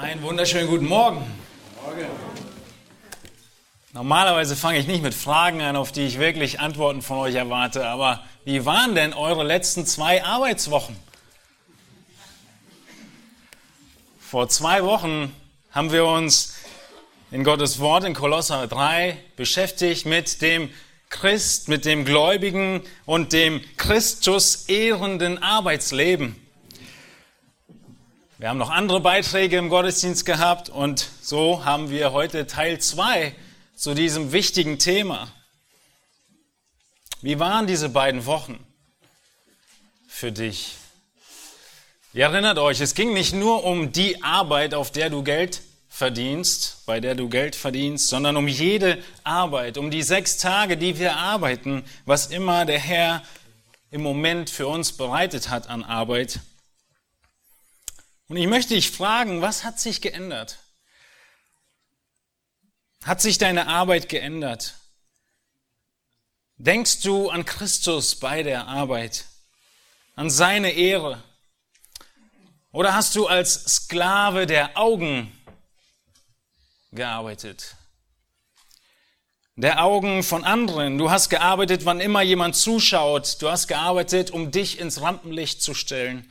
Einen wunderschönen guten Morgen. Morgen. Normalerweise fange ich nicht mit Fragen an, auf die ich wirklich Antworten von euch erwarte, aber wie waren denn eure letzten zwei Arbeitswochen? Vor zwei Wochen haben wir uns in Gottes Wort in Kolosser 3 beschäftigt mit dem Christ, mit dem gläubigen und dem Christus ehrenden Arbeitsleben. Wir haben noch andere Beiträge im Gottesdienst gehabt und so haben wir heute Teil 2 zu diesem wichtigen Thema. Wie waren diese beiden Wochen für dich? Ihr erinnert euch, es ging nicht nur um die Arbeit, auf der du Geld verdienst, bei der du Geld verdienst, sondern um jede Arbeit, um die sechs Tage, die wir arbeiten, was immer der Herr im Moment für uns bereitet hat an Arbeit. Und ich möchte dich fragen, was hat sich geändert? Hat sich deine Arbeit geändert? Denkst du an Christus bei der Arbeit, an seine Ehre? Oder hast du als Sklave der Augen gearbeitet? Der Augen von anderen. Du hast gearbeitet, wann immer jemand zuschaut. Du hast gearbeitet, um dich ins Rampenlicht zu stellen.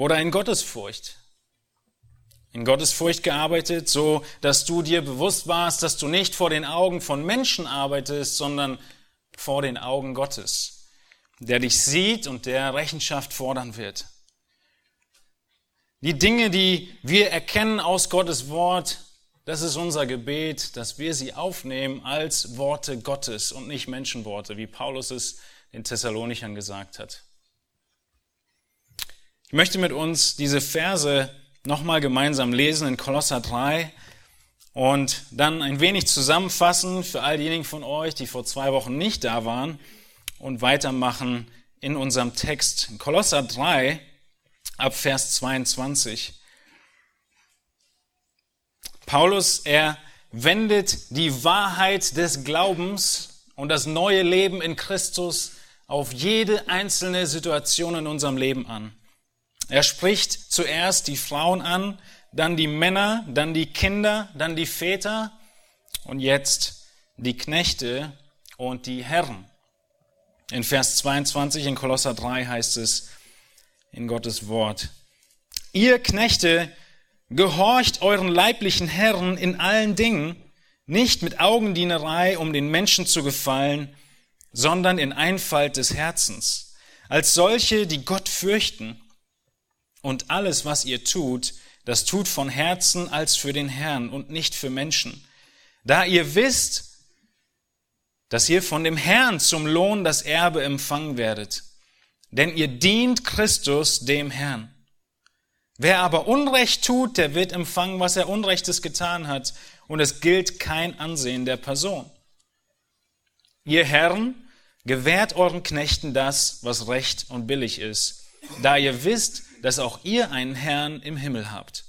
Oder in Gottesfurcht. In Gottesfurcht gearbeitet, so dass du dir bewusst warst, dass du nicht vor den Augen von Menschen arbeitest, sondern vor den Augen Gottes, der dich sieht und der Rechenschaft fordern wird. Die Dinge, die wir erkennen aus Gottes Wort, das ist unser Gebet, dass wir sie aufnehmen als Worte Gottes und nicht Menschenworte, wie Paulus es den Thessalonichern gesagt hat. Ich möchte mit uns diese Verse nochmal gemeinsam lesen in Kolosser 3 und dann ein wenig zusammenfassen für all diejenigen von euch, die vor zwei Wochen nicht da waren und weitermachen in unserem Text. In Kolosser 3 ab Vers 22. Paulus, er wendet die Wahrheit des Glaubens und das neue Leben in Christus auf jede einzelne Situation in unserem Leben an. Er spricht zuerst die Frauen an, dann die Männer, dann die Kinder, dann die Väter und jetzt die Knechte und die Herren. In Vers 22 in Kolosser 3 heißt es, in Gottes Wort. Ihr Knechte, gehorcht euren leiblichen Herren in allen Dingen, nicht mit Augendienerei, um den Menschen zu gefallen, sondern in Einfalt des Herzens, als solche, die Gott fürchten. Und alles, was ihr tut, das tut von Herzen als für den Herrn und nicht für Menschen. Da ihr wisst, dass ihr von dem Herrn zum Lohn das Erbe empfangen werdet denn ihr dient Christus dem Herrn. Wer aber Unrecht tut, der wird empfangen, was er Unrechtes getan hat, und es gilt kein Ansehen der Person. Ihr Herren, gewährt euren Knechten das, was recht und billig ist, da ihr wisst, dass auch ihr einen Herrn im Himmel habt.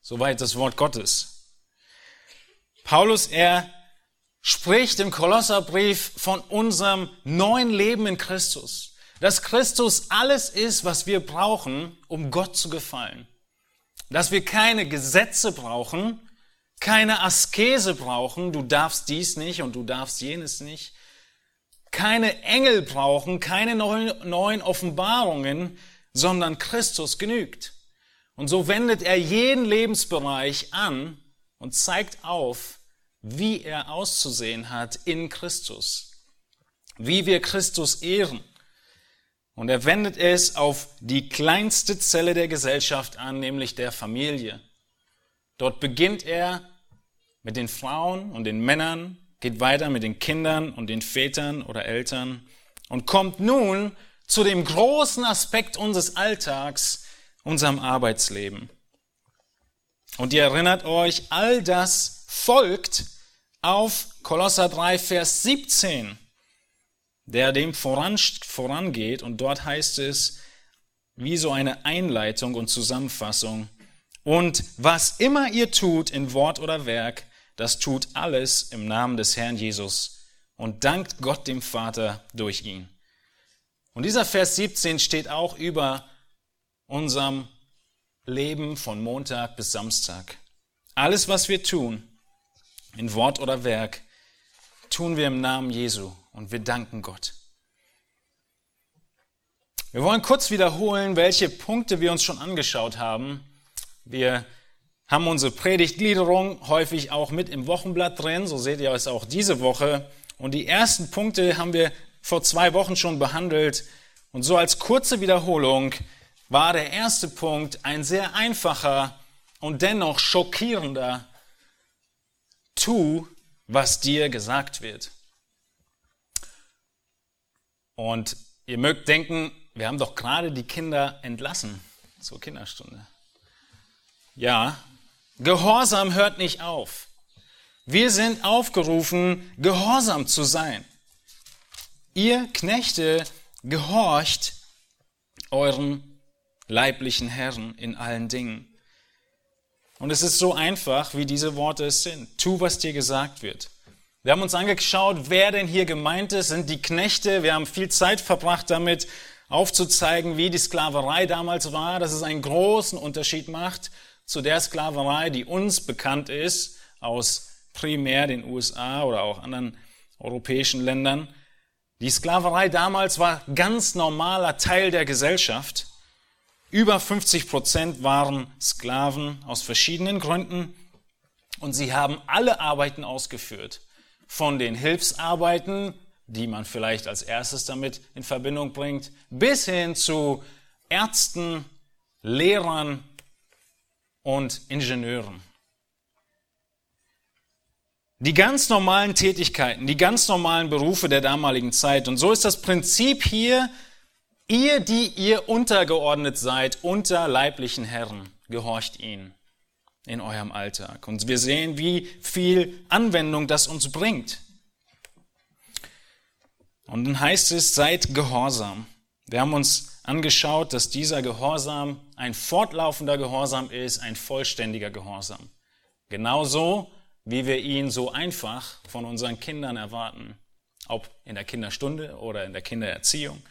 Soweit das Wort Gottes. Paulus, er spricht im Kolosserbrief von unserem neuen Leben in Christus. Dass Christus alles ist, was wir brauchen, um Gott zu gefallen. Dass wir keine Gesetze brauchen, keine Askese brauchen, du darfst dies nicht und du darfst jenes nicht. Keine Engel brauchen, keine neuen Offenbarungen, sondern Christus genügt. Und so wendet er jeden Lebensbereich an und zeigt auf, wie er auszusehen hat in Christus, wie wir Christus ehren. Und er wendet es auf die kleinste Zelle der Gesellschaft an, nämlich der Familie. Dort beginnt er mit den Frauen und den Männern, geht weiter mit den Kindern und den Vätern oder Eltern und kommt nun zu dem großen Aspekt unseres Alltags, unserem Arbeitsleben. Und ihr erinnert euch, all das folgt auf Kolosser 3, Vers 17, der dem voran, vorangeht. Und dort heißt es, wie so eine Einleitung und Zusammenfassung. Und was immer ihr tut in Wort oder Werk, das tut alles im Namen des Herrn Jesus und dankt Gott dem Vater durch ihn. Und dieser Vers 17 steht auch über unserem Leben von Montag bis Samstag. Alles, was wir tun, in Wort oder Werk, tun wir im Namen Jesu und wir danken Gott. Wir wollen kurz wiederholen, welche Punkte wir uns schon angeschaut haben. Wir haben unsere Predigtgliederung häufig auch mit im Wochenblatt drin, so seht ihr es auch diese Woche. Und die ersten Punkte haben wir vor zwei Wochen schon behandelt. Und so als kurze Wiederholung war der erste Punkt ein sehr einfacher und dennoch schockierender. Tu, was dir gesagt wird. Und ihr mögt denken, wir haben doch gerade die Kinder entlassen zur Kinderstunde. Ja, Gehorsam hört nicht auf. Wir sind aufgerufen, gehorsam zu sein. Ihr Knechte gehorcht euren leiblichen Herren in allen Dingen. Und es ist so einfach, wie diese Worte es sind. Tu, was dir gesagt wird. Wir haben uns angeschaut, wer denn hier gemeint ist, sind die Knechte. Wir haben viel Zeit verbracht damit, aufzuzeigen, wie die Sklaverei damals war, dass es einen großen Unterschied macht zu der Sklaverei, die uns bekannt ist, aus primär den USA oder auch anderen europäischen Ländern. Die Sklaverei damals war ganz normaler Teil der Gesellschaft. Über 50 Prozent waren Sklaven aus verschiedenen Gründen und sie haben alle Arbeiten ausgeführt. Von den Hilfsarbeiten, die man vielleicht als erstes damit in Verbindung bringt, bis hin zu Ärzten, Lehrern und Ingenieuren. Die ganz normalen Tätigkeiten, die ganz normalen Berufe der damaligen Zeit. Und so ist das Prinzip hier, ihr, die ihr untergeordnet seid, unter leiblichen Herren, gehorcht ihnen in eurem Alltag. Und wir sehen, wie viel Anwendung das uns bringt. Und dann heißt es, seid gehorsam. Wir haben uns angeschaut, dass dieser Gehorsam ein fortlaufender Gehorsam ist, ein vollständiger Gehorsam. Genauso wie wir ihn so einfach von unseren Kindern erwarten, ob in der Kinderstunde oder in der Kindererziehung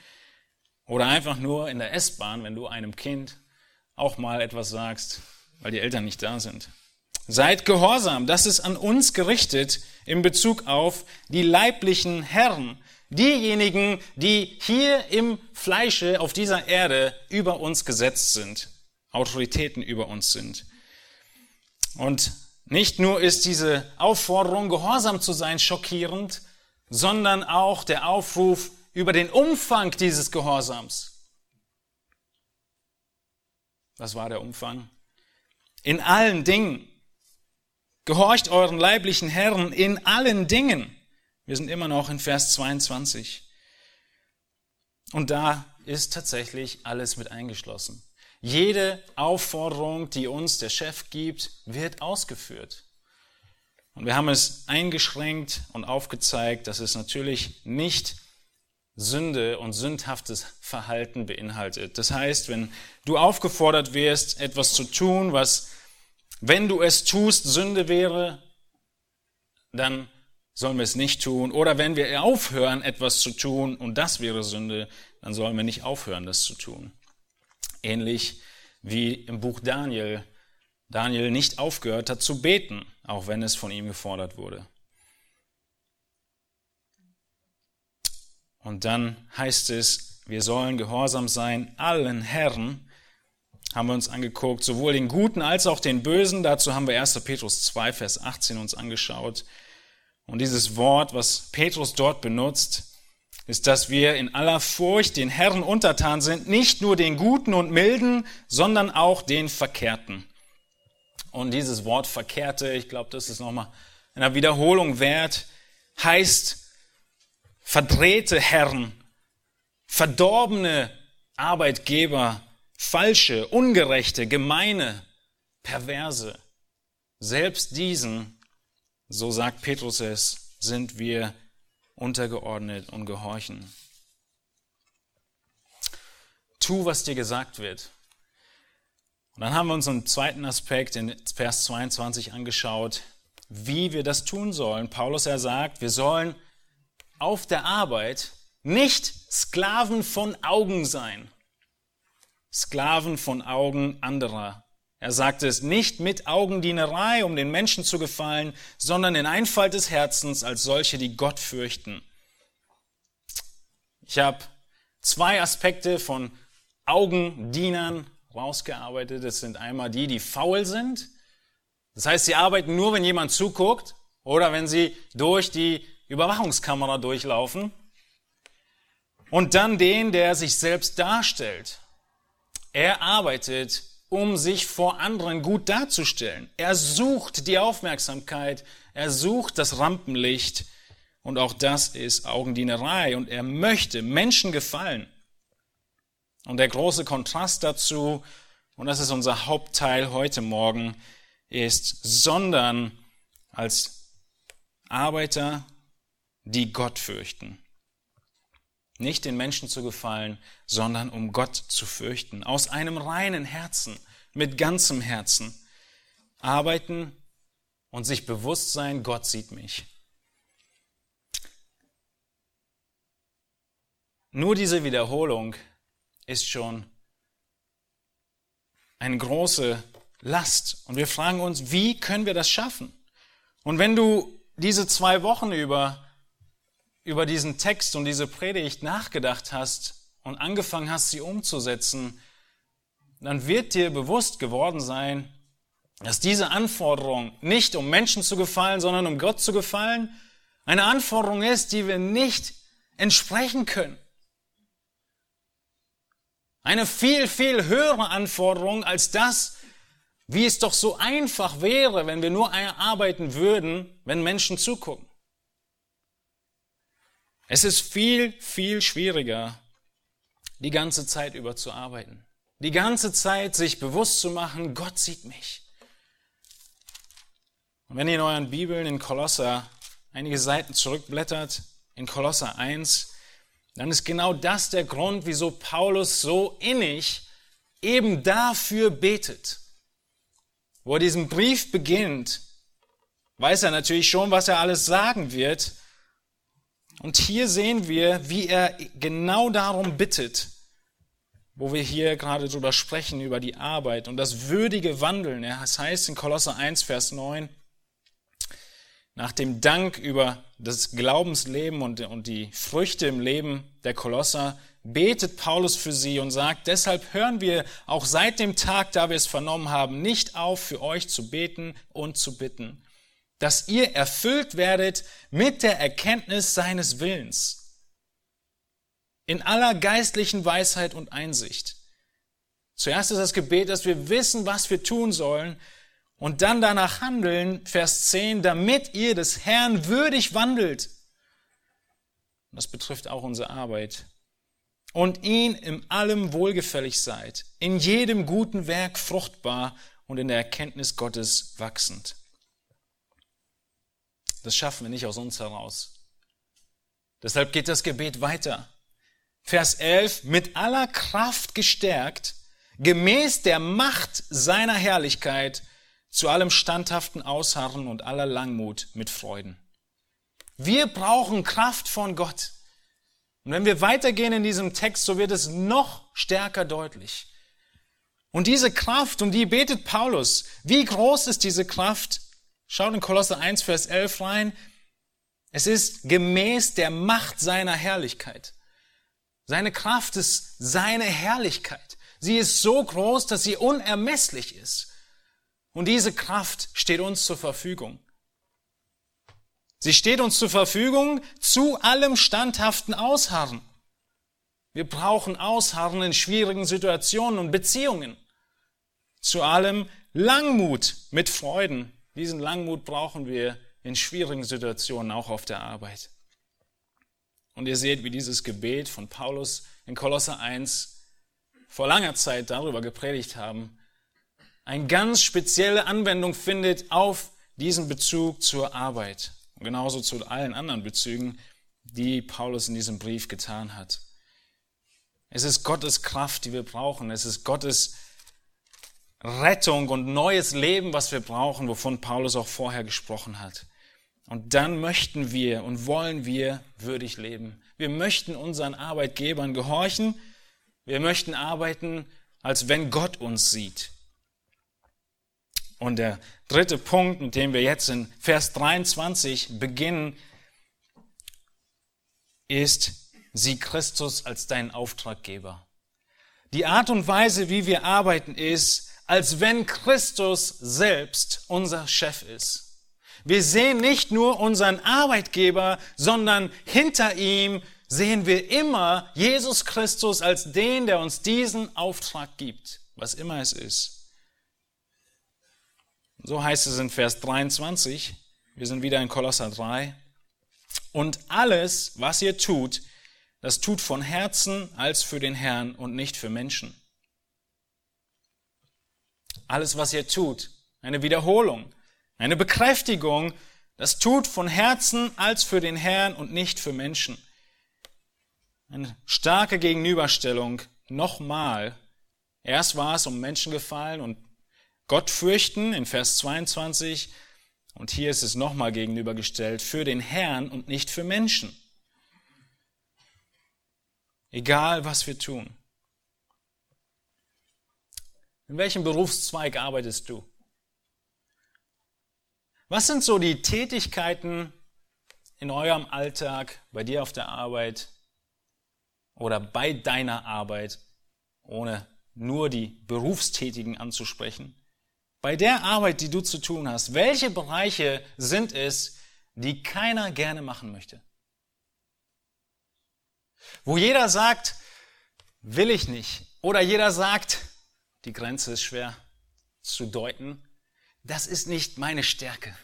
oder einfach nur in der S-Bahn, wenn du einem Kind auch mal etwas sagst, weil die Eltern nicht da sind. Seid gehorsam, das ist an uns gerichtet in Bezug auf die leiblichen Herren, Diejenigen, die hier im Fleische auf dieser Erde über uns gesetzt sind, Autoritäten über uns sind. Und nicht nur ist diese Aufforderung, gehorsam zu sein, schockierend, sondern auch der Aufruf über den Umfang dieses Gehorsams. Was war der Umfang? In allen Dingen. Gehorcht euren leiblichen Herren in allen Dingen. Wir sind immer noch in Vers 22. Und da ist tatsächlich alles mit eingeschlossen. Jede Aufforderung, die uns der Chef gibt, wird ausgeführt. Und wir haben es eingeschränkt und aufgezeigt, dass es natürlich nicht Sünde und sündhaftes Verhalten beinhaltet. Das heißt, wenn du aufgefordert wirst, etwas zu tun, was, wenn du es tust, Sünde wäre, dann sollen wir es nicht tun. Oder wenn wir aufhören, etwas zu tun, und das wäre Sünde, dann sollen wir nicht aufhören, das zu tun. Ähnlich wie im Buch Daniel. Daniel nicht aufgehört hat zu beten, auch wenn es von ihm gefordert wurde. Und dann heißt es, wir sollen gehorsam sein allen Herren, haben wir uns angeguckt, sowohl den Guten als auch den Bösen. Dazu haben wir 1. Petrus 2, Vers 18 uns angeschaut. Und dieses Wort, was Petrus dort benutzt, ist, dass wir in aller Furcht den Herren untertan sind, nicht nur den Guten und Milden, sondern auch den Verkehrten. Und dieses Wort Verkehrte, ich glaube, das ist nochmal einer Wiederholung wert, heißt verdrehte Herren, verdorbene Arbeitgeber, falsche, ungerechte, gemeine, perverse. Selbst diesen so sagt Petrus es, sind wir untergeordnet und gehorchen. Tu, was dir gesagt wird. Und dann haben wir uns einen zweiten Aspekt in Vers 22 angeschaut, wie wir das tun sollen. Paulus er sagt, wir sollen auf der Arbeit nicht Sklaven von Augen sein. Sklaven von Augen anderer. Er sagte es nicht mit Augendienerei, um den Menschen zu gefallen, sondern in Einfalt des Herzens als solche, die Gott fürchten. Ich habe zwei Aspekte von Augendienern rausgearbeitet. Das sind einmal die, die faul sind. Das heißt, sie arbeiten nur, wenn jemand zuguckt oder wenn sie durch die Überwachungskamera durchlaufen. Und dann den, der sich selbst darstellt. Er arbeitet um sich vor anderen gut darzustellen. Er sucht die Aufmerksamkeit, er sucht das Rampenlicht und auch das ist Augendienerei und er möchte Menschen gefallen. Und der große Kontrast dazu, und das ist unser Hauptteil heute Morgen, ist, sondern als Arbeiter, die Gott fürchten. Nicht den Menschen zu gefallen, sondern um Gott zu fürchten. Aus einem reinen Herzen, mit ganzem Herzen. Arbeiten und sich bewusst sein, Gott sieht mich. Nur diese Wiederholung ist schon eine große Last. Und wir fragen uns, wie können wir das schaffen? Und wenn du diese zwei Wochen über über diesen Text und diese Predigt nachgedacht hast und angefangen hast, sie umzusetzen, dann wird dir bewusst geworden sein, dass diese Anforderung nicht um Menschen zu gefallen, sondern um Gott zu gefallen, eine Anforderung ist, die wir nicht entsprechen können. Eine viel, viel höhere Anforderung als das, wie es doch so einfach wäre, wenn wir nur arbeiten würden, wenn Menschen zugucken. Es ist viel, viel schwieriger, die ganze Zeit über zu arbeiten. Die ganze Zeit sich bewusst zu machen, Gott sieht mich. Und wenn ihr in euren Bibeln in Kolosser einige Seiten zurückblättert, in Kolosser 1, dann ist genau das der Grund, wieso Paulus so innig eben dafür betet. Wo er diesen Brief beginnt, weiß er natürlich schon, was er alles sagen wird, und hier sehen wir, wie er genau darum bittet, wo wir hier gerade drüber sprechen, über die Arbeit und das würdige Wandeln. Es heißt in Kolosser 1, Vers 9, nach dem Dank über das Glaubensleben und, und die Früchte im Leben der Kolosser, betet Paulus für sie und sagt, deshalb hören wir auch seit dem Tag, da wir es vernommen haben, nicht auf, für euch zu beten und zu bitten dass ihr erfüllt werdet mit der Erkenntnis seines Willens. In aller geistlichen Weisheit und Einsicht. Zuerst ist das Gebet, dass wir wissen, was wir tun sollen und dann danach handeln, Vers 10, damit ihr des Herrn würdig wandelt. Das betrifft auch unsere Arbeit. Und ihn in allem wohlgefällig seid, in jedem guten Werk fruchtbar und in der Erkenntnis Gottes wachsend. Das schaffen wir nicht aus uns heraus. Deshalb geht das Gebet weiter. Vers 11, mit aller Kraft gestärkt, gemäß der Macht seiner Herrlichkeit, zu allem standhaften Ausharren und aller Langmut mit Freuden. Wir brauchen Kraft von Gott. Und wenn wir weitergehen in diesem Text, so wird es noch stärker deutlich. Und diese Kraft, um die betet Paulus. Wie groß ist diese Kraft? Schaut in Kolosser 1, Vers 11 rein. Es ist gemäß der Macht seiner Herrlichkeit. Seine Kraft ist seine Herrlichkeit. Sie ist so groß, dass sie unermesslich ist. Und diese Kraft steht uns zur Verfügung. Sie steht uns zur Verfügung zu allem standhaften Ausharren. Wir brauchen Ausharren in schwierigen Situationen und Beziehungen. Zu allem Langmut mit Freuden diesen Langmut brauchen wir in schwierigen Situationen, auch auf der Arbeit. Und ihr seht, wie dieses Gebet von Paulus in Kolosser 1 vor langer Zeit darüber gepredigt haben, eine ganz spezielle Anwendung findet auf diesen Bezug zur Arbeit. Und genauso zu allen anderen Bezügen, die Paulus in diesem Brief getan hat. Es ist Gottes Kraft, die wir brauchen. Es ist Gottes Rettung und neues Leben, was wir brauchen, wovon Paulus auch vorher gesprochen hat. Und dann möchten wir und wollen wir würdig leben. Wir möchten unseren Arbeitgebern gehorchen. Wir möchten arbeiten als wenn Gott uns sieht. Und der dritte Punkt, mit dem wir jetzt in Vers 23 beginnen, ist, sieh Christus als deinen Auftraggeber. Die Art und Weise, wie wir arbeiten, ist, als wenn Christus selbst unser Chef ist. Wir sehen nicht nur unseren Arbeitgeber, sondern hinter ihm sehen wir immer Jesus Christus als den, der uns diesen Auftrag gibt, was immer es ist. So heißt es in Vers 23, wir sind wieder in Kolosser 3, und alles, was ihr tut, das tut von Herzen als für den Herrn und nicht für Menschen. Alles, was ihr tut, eine Wiederholung, eine Bekräftigung, das tut von Herzen als für den Herrn und nicht für Menschen. Eine starke Gegenüberstellung. Nochmal. Erst war es um Menschen gefallen und Gott fürchten in Vers 22. Und hier ist es nochmal gegenübergestellt für den Herrn und nicht für Menschen. Egal, was wir tun. In welchem Berufszweig arbeitest du? Was sind so die Tätigkeiten in eurem Alltag, bei dir auf der Arbeit oder bei deiner Arbeit, ohne nur die Berufstätigen anzusprechen? Bei der Arbeit, die du zu tun hast, welche Bereiche sind es, die keiner gerne machen möchte? Wo jeder sagt, will ich nicht. Oder jeder sagt, die Grenze ist schwer zu deuten das ist nicht meine Stärke.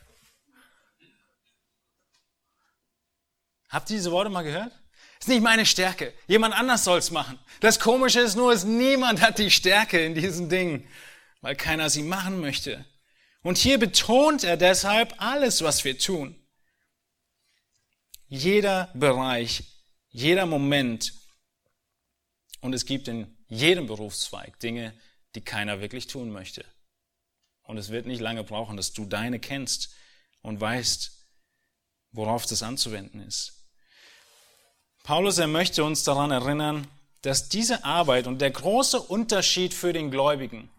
Habt ihr diese Worte mal gehört? Ist nicht meine Stärke. Jemand anders soll es machen. Das Komische ist nur, dass niemand hat die Stärke in diesen Dingen, weil keiner sie machen möchte. Und hier betont er deshalb alles, was wir tun. Jeder Bereich, jeder Moment. Und es gibt in jedem Berufszweig Dinge, die keiner wirklich tun möchte. Und es wird nicht lange brauchen, dass du deine kennst und weißt, worauf das anzuwenden ist. Paulus, er möchte uns daran erinnern, dass diese Arbeit und der große Unterschied für den Gläubigen,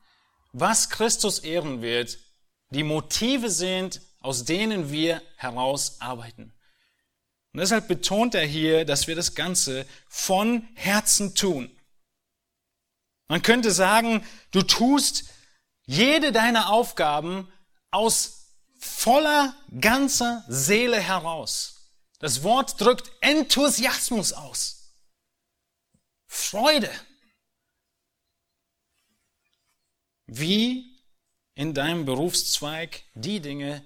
was Christus ehren wird, die Motive sind, aus denen wir heraus arbeiten. Und deshalb betont er hier, dass wir das Ganze von Herzen tun. Man könnte sagen, du tust jede deiner Aufgaben aus voller ganzer Seele heraus. Das Wort drückt Enthusiasmus aus. Freude. Wie in deinem Berufszweig die Dinge,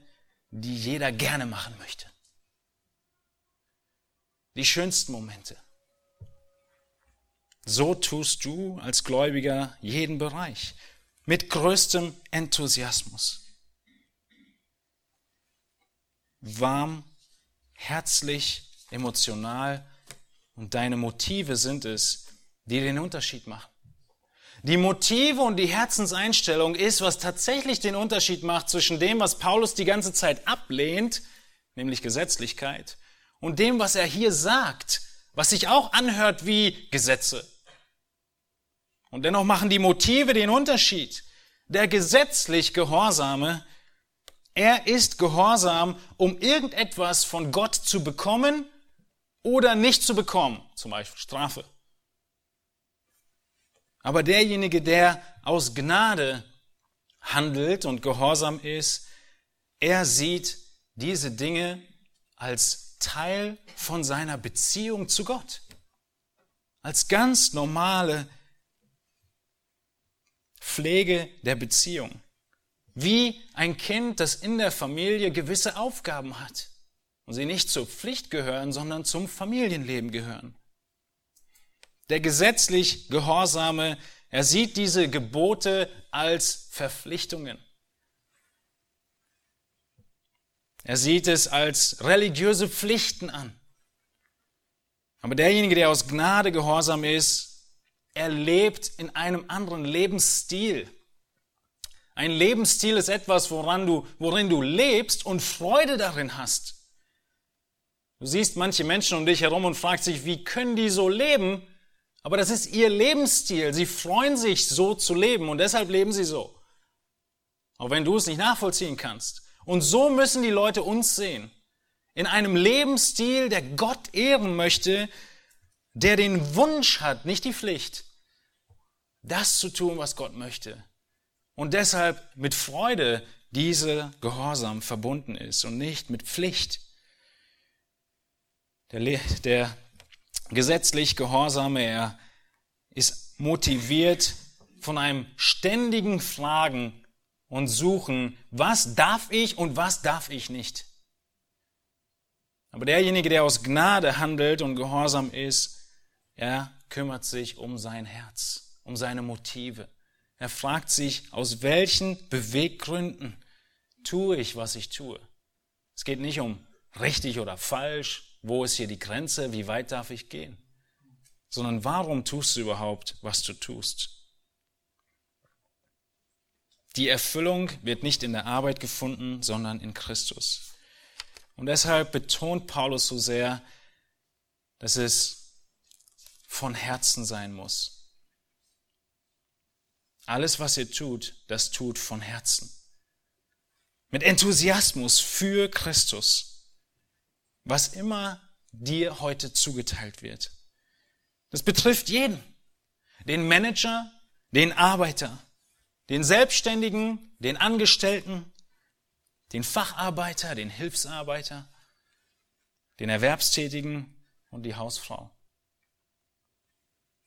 die jeder gerne machen möchte. Die schönsten Momente. So tust du als Gläubiger jeden Bereich mit größtem Enthusiasmus. Warm, herzlich, emotional und deine Motive sind es, die den Unterschied machen. Die Motive und die Herzenseinstellung ist, was tatsächlich den Unterschied macht zwischen dem, was Paulus die ganze Zeit ablehnt, nämlich Gesetzlichkeit, und dem, was er hier sagt, was sich auch anhört wie Gesetze. Und dennoch machen die Motive den Unterschied. Der gesetzlich Gehorsame, er ist gehorsam, um irgendetwas von Gott zu bekommen oder nicht zu bekommen, zum Beispiel Strafe. Aber derjenige, der aus Gnade handelt und gehorsam ist, er sieht diese Dinge als Teil von seiner Beziehung zu Gott. Als ganz normale Pflege der Beziehung. Wie ein Kind, das in der Familie gewisse Aufgaben hat und sie nicht zur Pflicht gehören, sondern zum Familienleben gehören. Der gesetzlich Gehorsame, er sieht diese Gebote als Verpflichtungen. Er sieht es als religiöse Pflichten an. Aber derjenige, der aus Gnade gehorsam ist, er lebt in einem anderen Lebensstil. Ein Lebensstil ist etwas, woran du, worin du lebst und Freude darin hast. Du siehst manche Menschen um dich herum und fragst dich, wie können die so leben, Aber das ist ihr Lebensstil. Sie freuen sich, so zu leben und deshalb leben sie so. Auch wenn du es nicht nachvollziehen kannst. Und so müssen die Leute uns sehen. In einem Lebensstil, der Gott ehren möchte, der den Wunsch hat, nicht die Pflicht, das zu tun, was Gott möchte. Und deshalb mit Freude diese Gehorsam verbunden ist und nicht mit Pflicht. Der, der gesetzlich Gehorsame, er ist motiviert von einem ständigen Fragen und Suchen, was darf ich und was darf ich nicht. Aber derjenige, der aus Gnade handelt und gehorsam ist, er kümmert sich um sein Herz, um seine Motive. Er fragt sich, aus welchen Beweggründen tue ich, was ich tue. Es geht nicht um richtig oder falsch, wo ist hier die Grenze, wie weit darf ich gehen, sondern warum tust du überhaupt, was du tust. Die Erfüllung wird nicht in der Arbeit gefunden, sondern in Christus. Und deshalb betont Paulus so sehr, dass es von Herzen sein muss. Alles, was ihr tut, das tut von Herzen. Mit Enthusiasmus für Christus. Was immer dir heute zugeteilt wird. Das betrifft jeden. Den Manager, den Arbeiter, den Selbstständigen, den Angestellten, den Facharbeiter, den Hilfsarbeiter, den Erwerbstätigen und die Hausfrau.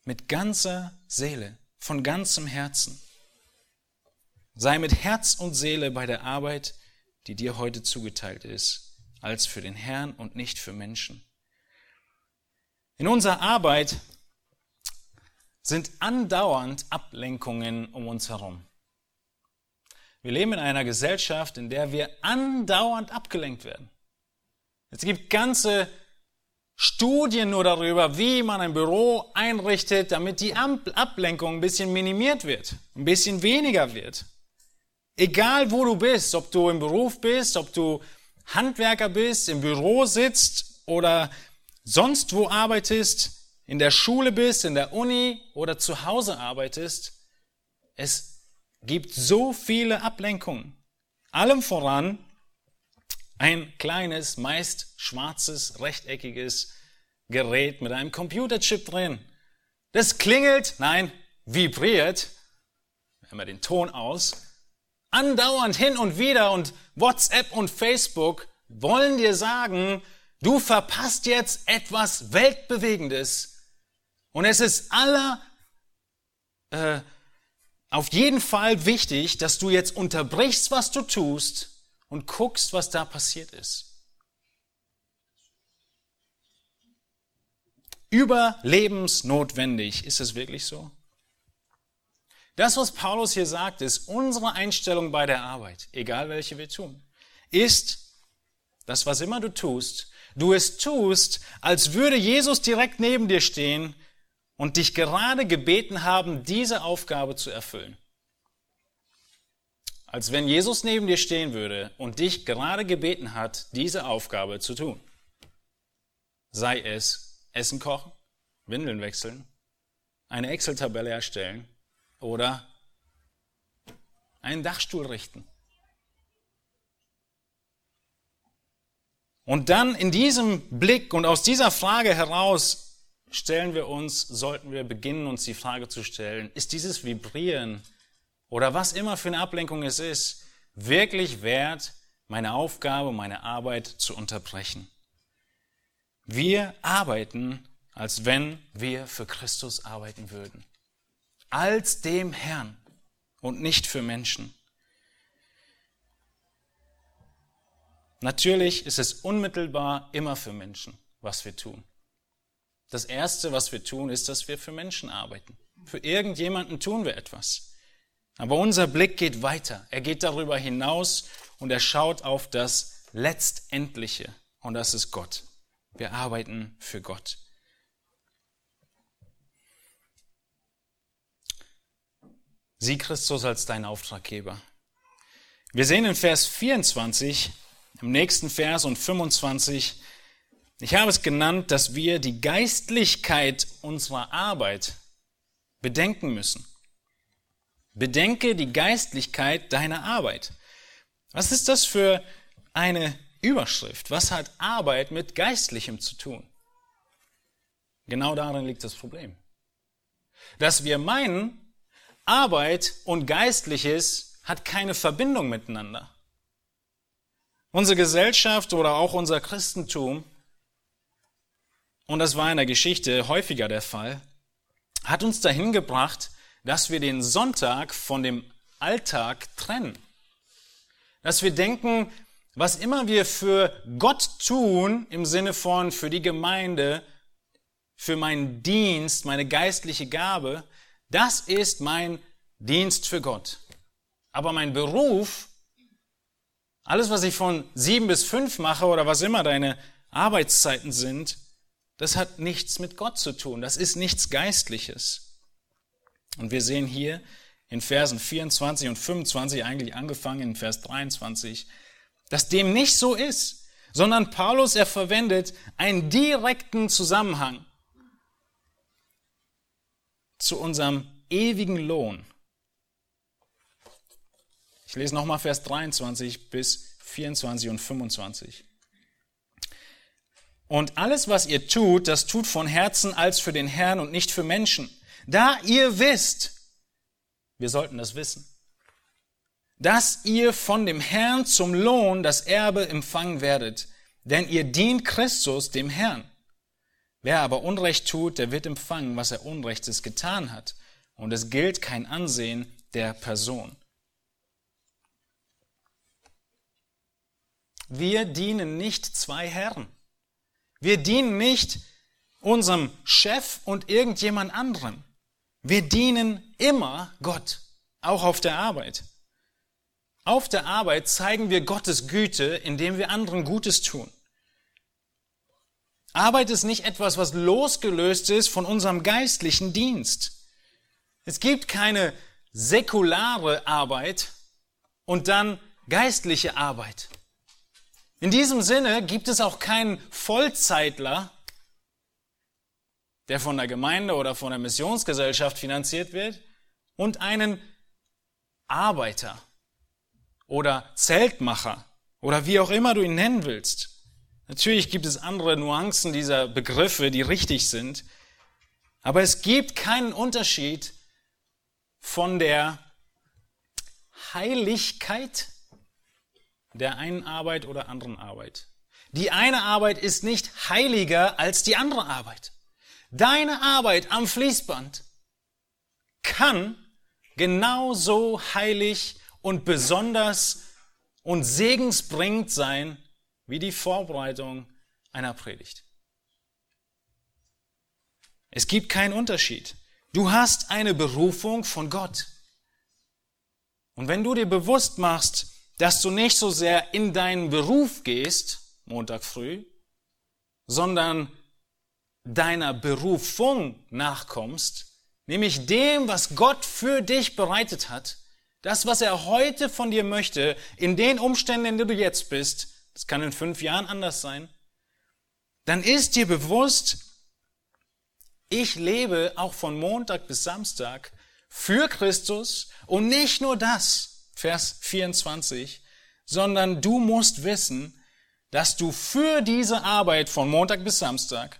Mit ganzer Seele, von ganzem Herzen. Sei mit Herz und Seele bei der Arbeit, die dir heute zugeteilt ist, als für den Herrn und nicht für Menschen. In unserer Arbeit sind andauernd Ablenkungen um uns herum. Wir leben in einer Gesellschaft, in der wir andauernd abgelenkt werden. Es gibt ganze Studien nur darüber, wie man ein Büro einrichtet, damit die Ablenkung ein bisschen minimiert wird, ein bisschen weniger wird. Egal wo du bist, ob du im Beruf bist, ob du Handwerker bist, im Büro sitzt oder sonst wo arbeitest, in der Schule bist, in der Uni oder zu Hause arbeitest, es gibt so viele Ablenkungen. Allem voran ein kleines, meist schwarzes, rechteckiges Gerät mit einem Computerchip drin. Das klingelt, nein, vibriert, wenn wir den Ton aus, andauernd hin und wieder und WhatsApp und Facebook wollen dir sagen, du verpasst jetzt etwas Weltbewegendes. Und es ist aller, äh, auf jeden Fall wichtig, dass du jetzt unterbrichst, was du tust und guckst, was da passiert ist. Überlebensnotwendig. Ist es wirklich so? Das, was Paulus hier sagt, ist unsere Einstellung bei der Arbeit, egal welche wir tun, ist, dass was immer du tust, du es tust, als würde Jesus direkt neben dir stehen und dich gerade gebeten haben, diese Aufgabe zu erfüllen. Als wenn Jesus neben dir stehen würde und dich gerade gebeten hat, diese Aufgabe zu tun. Sei es Essen kochen, Windeln wechseln, eine Excel-Tabelle erstellen oder einen Dachstuhl richten. Und dann in diesem Blick und aus dieser Frage heraus stellen wir uns, sollten wir beginnen, uns die Frage zu stellen, ist dieses Vibrieren oder was immer für eine Ablenkung es ist, wirklich wert, meine Aufgabe, meine Arbeit zu unterbrechen? Wir arbeiten, als wenn wir für Christus arbeiten würden. Als dem Herrn und nicht für Menschen. Natürlich ist es unmittelbar immer für Menschen, was wir tun. Das Erste, was wir tun, ist, dass wir für Menschen arbeiten. Für irgendjemanden tun wir etwas. Aber unser Blick geht weiter. Er geht darüber hinaus und er schaut auf das Letztendliche. Und das ist Gott. Wir arbeiten für Gott. Sieh Christus als dein Auftraggeber. Wir sehen in Vers 24, im nächsten Vers und 25, Ich habe es genannt, dass wir die Geistlichkeit unserer Arbeit bedenken müssen. Bedenke die Geistlichkeit deiner Arbeit. Was ist das für eine Überschrift? Was hat Arbeit mit Geistlichem zu tun? Genau darin liegt das Problem. Dass wir meinen, Arbeit und Geistliches hat keine Verbindung miteinander. Unsere Gesellschaft oder auch unser Christentum und das war in der Geschichte häufiger der Fall, hat uns dahin gebracht, dass wir den Sonntag von dem Alltag trennen. Dass wir denken, was immer wir für Gott tun, im Sinne von für die Gemeinde, für meinen Dienst, meine geistliche Gabe, das ist mein Dienst für Gott. Aber mein Beruf, alles, was ich von sieben bis fünf mache oder was immer deine Arbeitszeiten sind, das hat nichts mit Gott zu tun. Das ist nichts Geistliches. Und wir sehen hier in Versen 24 und 25, eigentlich angefangen in Vers 23, dass dem nicht so ist, sondern Paulus, er verwendet einen direkten Zusammenhang zu unserem ewigen Lohn. Ich lese nochmal Vers 23 bis 24 und 25. Und alles, was ihr tut, das tut von Herzen als für den Herrn und nicht für Menschen. Da ihr wisst, wir sollten das wissen, dass ihr von dem Herrn zum Lohn das Erbe empfangen werdet, denn ihr dient Christus dem Herrn. Wer aber Unrecht tut, der wird empfangen, was er Unrechtes getan hat, und es gilt kein Ansehen der Person. Wir dienen nicht zwei Herren. Wir dienen nicht unserem Chef und irgendjemand anderem. Wir dienen immer Gott, auch auf der Arbeit. Auf der Arbeit zeigen wir Gottes Güte, indem wir anderen Gutes tun. Arbeit ist nicht etwas, was losgelöst ist von unserem geistlichen Dienst. Es gibt keine säkulare Arbeit und dann geistliche Arbeit. In diesem Sinne gibt es auch keinen Vollzeitler, der von der Gemeinde oder von der Missionsgesellschaft finanziert wird, und einen Arbeiter oder Zeltmacher oder wie auch immer du ihn nennen willst. Natürlich gibt es andere Nuancen dieser Begriffe, die richtig sind, aber es gibt keinen Unterschied von der Heiligkeit der einen Arbeit oder anderen Arbeit. Die eine Arbeit ist nicht heiliger als die andere Arbeit. Deine Arbeit am Fließband kann genauso heilig und besonders und segensbringend sein wie die Vorbereitung einer Predigt. Es gibt keinen Unterschied. Du hast eine Berufung von Gott. Und wenn du dir bewusst machst, dass du nicht so sehr in deinen Beruf gehst, Montag früh, sondern deiner Berufung nachkommst, nämlich dem, was Gott für dich bereitet hat, das, was er heute von dir möchte, in den Umständen, in denen du jetzt bist, das kann in fünf Jahren anders sein, dann ist dir bewusst, ich lebe auch von Montag bis Samstag für Christus und nicht nur das, Vers 24, sondern du musst wissen, dass du für diese Arbeit von Montag bis Samstag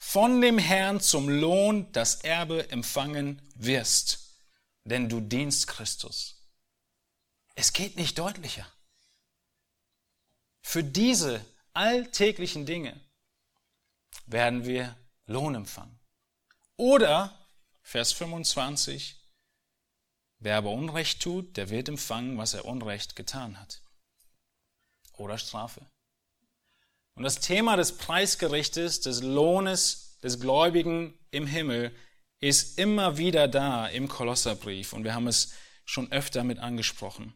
von dem Herrn zum Lohn das Erbe empfangen wirst, denn du dienst Christus. Es geht nicht deutlicher. Für diese alltäglichen Dinge werden wir Lohn empfangen. Oder, Vers 25, Wer aber Unrecht tut, der wird empfangen, was er Unrecht getan hat. Oder Strafe. Und das Thema des Preisgerichtes, des Lohnes des Gläubigen im Himmel ist immer wieder da im Kolosserbrief und wir haben es schon öfter mit angesprochen.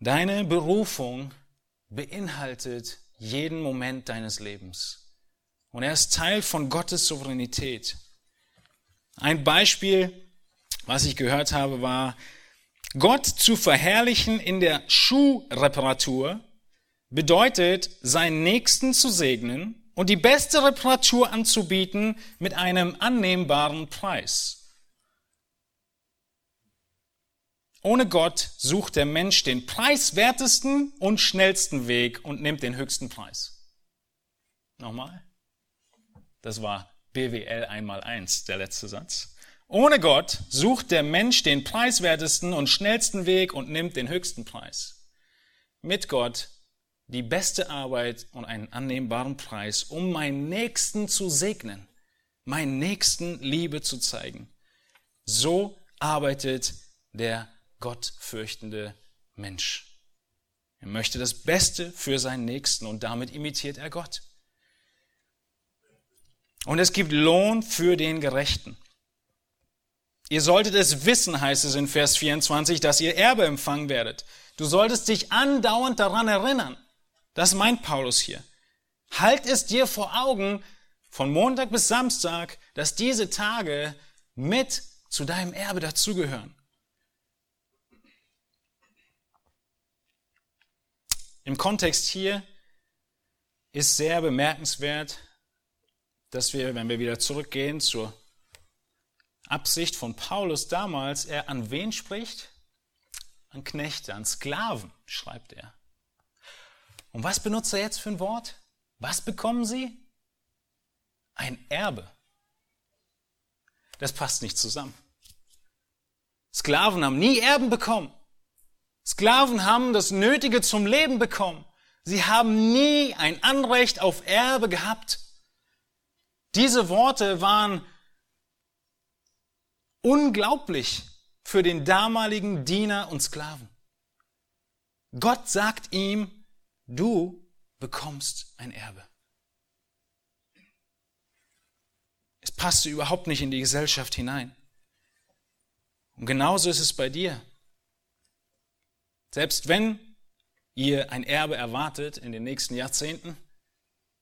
Deine Berufung beinhaltet jeden Moment deines Lebens und er ist Teil von Gottes Souveränität. Ein Beispiel was ich gehört habe, war, Gott zu verherrlichen in der Schuhreparatur bedeutet, seinen Nächsten zu segnen und die beste Reparatur anzubieten mit einem annehmbaren Preis. Ohne Gott sucht der Mensch den preiswertesten und schnellsten Weg und nimmt den höchsten Preis. Nochmal. Das war BWL einmal eins, der letzte Satz. Ohne Gott sucht der Mensch den preiswertesten und schnellsten Weg und nimmt den höchsten Preis. Mit Gott die beste Arbeit und einen annehmbaren Preis, um meinen Nächsten zu segnen, meinen Nächsten Liebe zu zeigen. So arbeitet der gottfürchtende Mensch. Er möchte das Beste für seinen Nächsten und damit imitiert er Gott. Und es gibt Lohn für den Gerechten. Ihr solltet es wissen, heißt es in Vers 24, dass ihr Erbe empfangen werdet. Du solltest dich andauernd daran erinnern. Das meint Paulus hier. Halt es dir vor Augen von Montag bis Samstag, dass diese Tage mit zu deinem Erbe dazugehören. Im Kontext hier ist sehr bemerkenswert, dass wir, wenn wir wieder zurückgehen zur Absicht von Paulus damals, er an wen spricht? An Knechte, an Sklaven, schreibt er. Und was benutzt er jetzt für ein Wort? Was bekommen sie? Ein Erbe. Das passt nicht zusammen. Sklaven haben nie Erben bekommen. Sklaven haben das Nötige zum Leben bekommen. Sie haben nie ein Anrecht auf Erbe gehabt. Diese Worte waren unglaublich für den damaligen Diener und Sklaven. Gott sagt ihm, du bekommst ein Erbe. Es passte überhaupt nicht in die Gesellschaft hinein. Und genauso ist es bei dir. Selbst wenn ihr ein Erbe erwartet in den nächsten Jahrzehnten,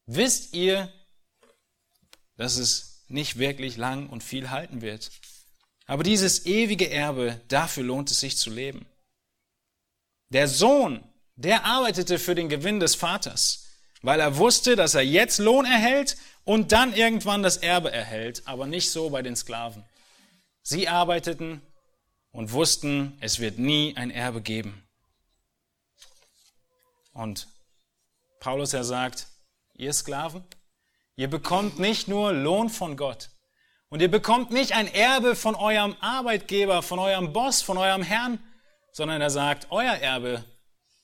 wisst ihr, dass es nicht wirklich lang und viel halten wird. Aber dieses ewige Erbe, dafür lohnt es sich zu leben. Der Sohn, der arbeitete für den Gewinn des Vaters, weil er wusste, dass er jetzt Lohn erhält und dann irgendwann das Erbe erhält, aber nicht so bei den Sklaven. Sie arbeiteten und wussten, es wird nie ein Erbe geben. Und Paulus er sagt, ihr Sklaven, ihr bekommt nicht nur Lohn von Gott und ihr bekommt nicht ein Erbe von eurem Arbeitgeber, von eurem Boss, von eurem Herrn, sondern er sagt, euer Erbe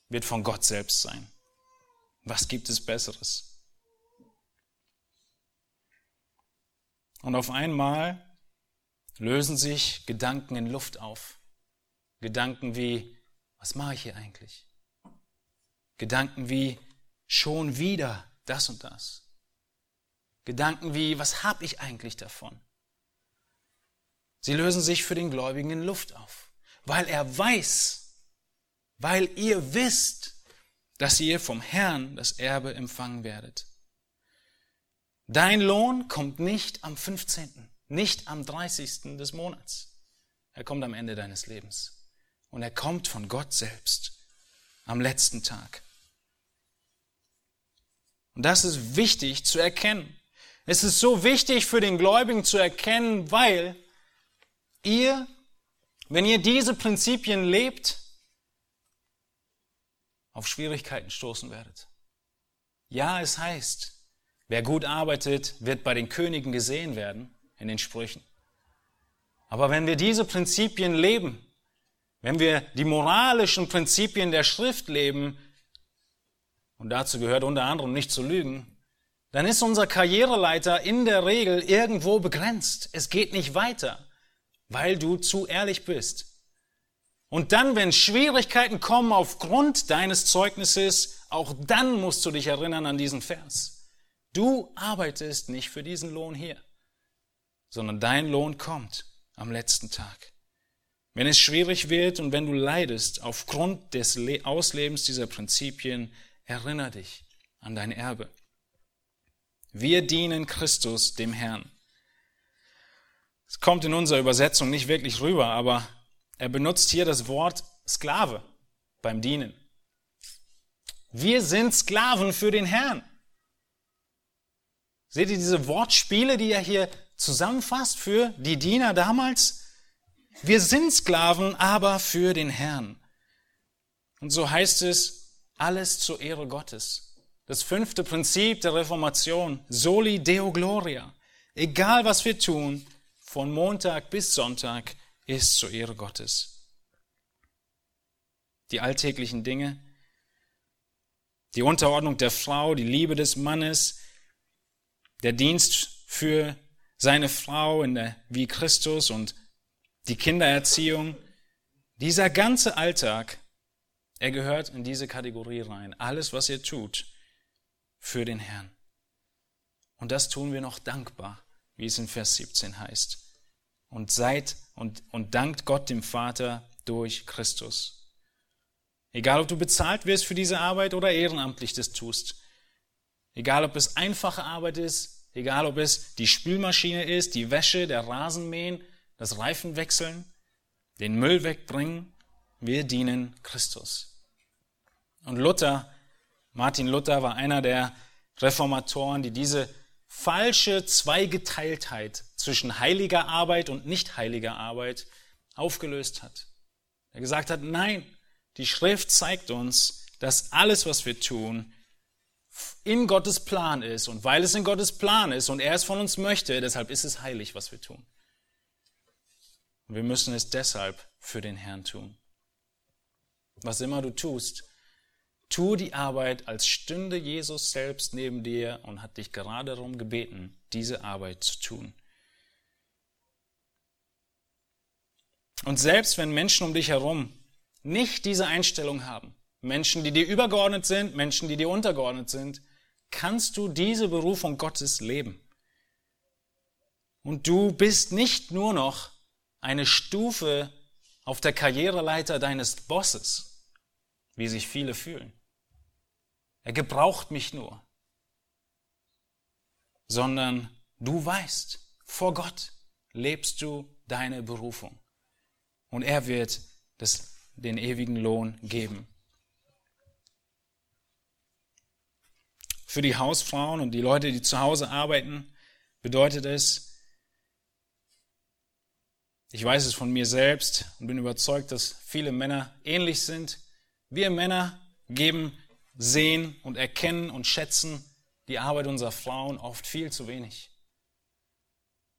wird von Gott selbst sein. Was gibt es Besseres? Und auf einmal lösen sich Gedanken in Luft auf. Gedanken wie, was mache ich hier eigentlich? Gedanken wie schon wieder das und das. Gedanken wie, was habe ich eigentlich davon? Sie lösen sich für den Gläubigen in Luft auf, weil er weiß, weil ihr wisst, dass ihr vom Herrn das Erbe empfangen werdet. Dein Lohn kommt nicht am 15., nicht am 30. des Monats. Er kommt am Ende deines Lebens. Und er kommt von Gott selbst am letzten Tag. Und das ist wichtig zu erkennen. Es ist so wichtig für den Gläubigen zu erkennen, weil ihr, wenn ihr diese Prinzipien lebt, auf Schwierigkeiten stoßen werdet. Ja, es heißt, wer gut arbeitet, wird bei den Königen gesehen werden, in den Sprüchen. Aber wenn wir diese Prinzipien leben, wenn wir die moralischen Prinzipien der Schrift leben, und dazu gehört unter anderem nicht zu lügen, dann ist unser Karriereleiter in der Regel irgendwo begrenzt. Es geht nicht weiter, weil du zu ehrlich bist. Und dann, wenn Schwierigkeiten kommen aufgrund deines Zeugnisses, auch dann musst du dich erinnern an diesen Vers. Du arbeitest nicht für diesen Lohn hier, sondern dein Lohn kommt am letzten Tag. Wenn es schwierig wird und wenn du leidest aufgrund des Auslebens dieser Prinzipien, Erinnere dich an dein Erbe. Wir dienen Christus, dem Herrn. Es kommt in unserer Übersetzung nicht wirklich rüber, aber er benutzt hier das Wort Sklave beim Dienen. Wir sind Sklaven für den Herrn. Seht ihr diese Wortspiele, die er hier zusammenfasst für die Diener damals? Wir sind Sklaven, aber für den Herrn. Und so heißt es, alles zur Ehre Gottes. Das fünfte Prinzip der Reformation, soli deo gloria. Egal was wir tun, von Montag bis Sonntag ist zur Ehre Gottes. Die alltäglichen Dinge, die Unterordnung der Frau, die Liebe des Mannes, der Dienst für seine Frau in der, wie Christus und die Kindererziehung, dieser ganze Alltag, er gehört in diese Kategorie rein. Alles, was ihr tut, für den Herrn. Und das tun wir noch dankbar, wie es in Vers 17 heißt. Und seid und, und dankt Gott dem Vater durch Christus. Egal, ob du bezahlt wirst für diese Arbeit oder ehrenamtlich das tust. Egal, ob es einfache Arbeit ist, egal, ob es die Spülmaschine ist, die Wäsche, der Rasenmähen, das Reifenwechseln, den Müll wegbringen, wir dienen Christus. Und Luther, Martin Luther war einer der Reformatoren, die diese falsche Zweigeteiltheit zwischen heiliger Arbeit und nicht heiliger Arbeit aufgelöst hat. Er gesagt hat, nein, die Schrift zeigt uns, dass alles, was wir tun, in Gottes Plan ist. Und weil es in Gottes Plan ist und er es von uns möchte, deshalb ist es heilig, was wir tun. Und wir müssen es deshalb für den Herrn tun. Was immer du tust, tu die Arbeit, als stünde Jesus selbst neben dir und hat dich gerade darum gebeten, diese Arbeit zu tun. Und selbst wenn Menschen um dich herum nicht diese Einstellung haben, Menschen, die dir übergeordnet sind, Menschen, die dir untergeordnet sind, kannst du diese Berufung Gottes leben. Und du bist nicht nur noch eine Stufe auf der Karriereleiter deines Bosses, wie sich viele fühlen. Er gebraucht mich nur, sondern du weißt, vor Gott lebst du deine Berufung. Und er wird das, den ewigen Lohn geben. Für die Hausfrauen und die Leute, die zu Hause arbeiten, bedeutet es, ich weiß es von mir selbst und bin überzeugt, dass viele Männer ähnlich sind. Wir Männer geben, sehen und erkennen und schätzen die Arbeit unserer Frauen oft viel zu wenig.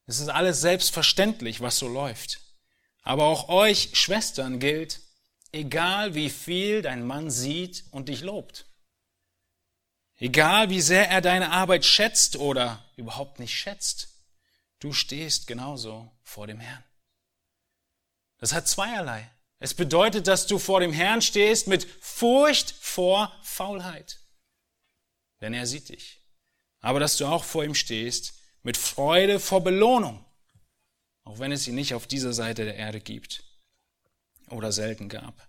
Es ist alles selbstverständlich, was so läuft. Aber auch euch Schwestern gilt, egal wie viel dein Mann sieht und dich lobt. Egal wie sehr er deine Arbeit schätzt oder überhaupt nicht schätzt, du stehst genauso vor dem Herrn. Das hat zweierlei. Es bedeutet, dass du vor dem Herrn stehst mit Furcht vor Faulheit. Denn er sieht dich. Aber dass du auch vor ihm stehst mit Freude vor Belohnung. Auch wenn es sie nicht auf dieser Seite der Erde gibt oder selten gab.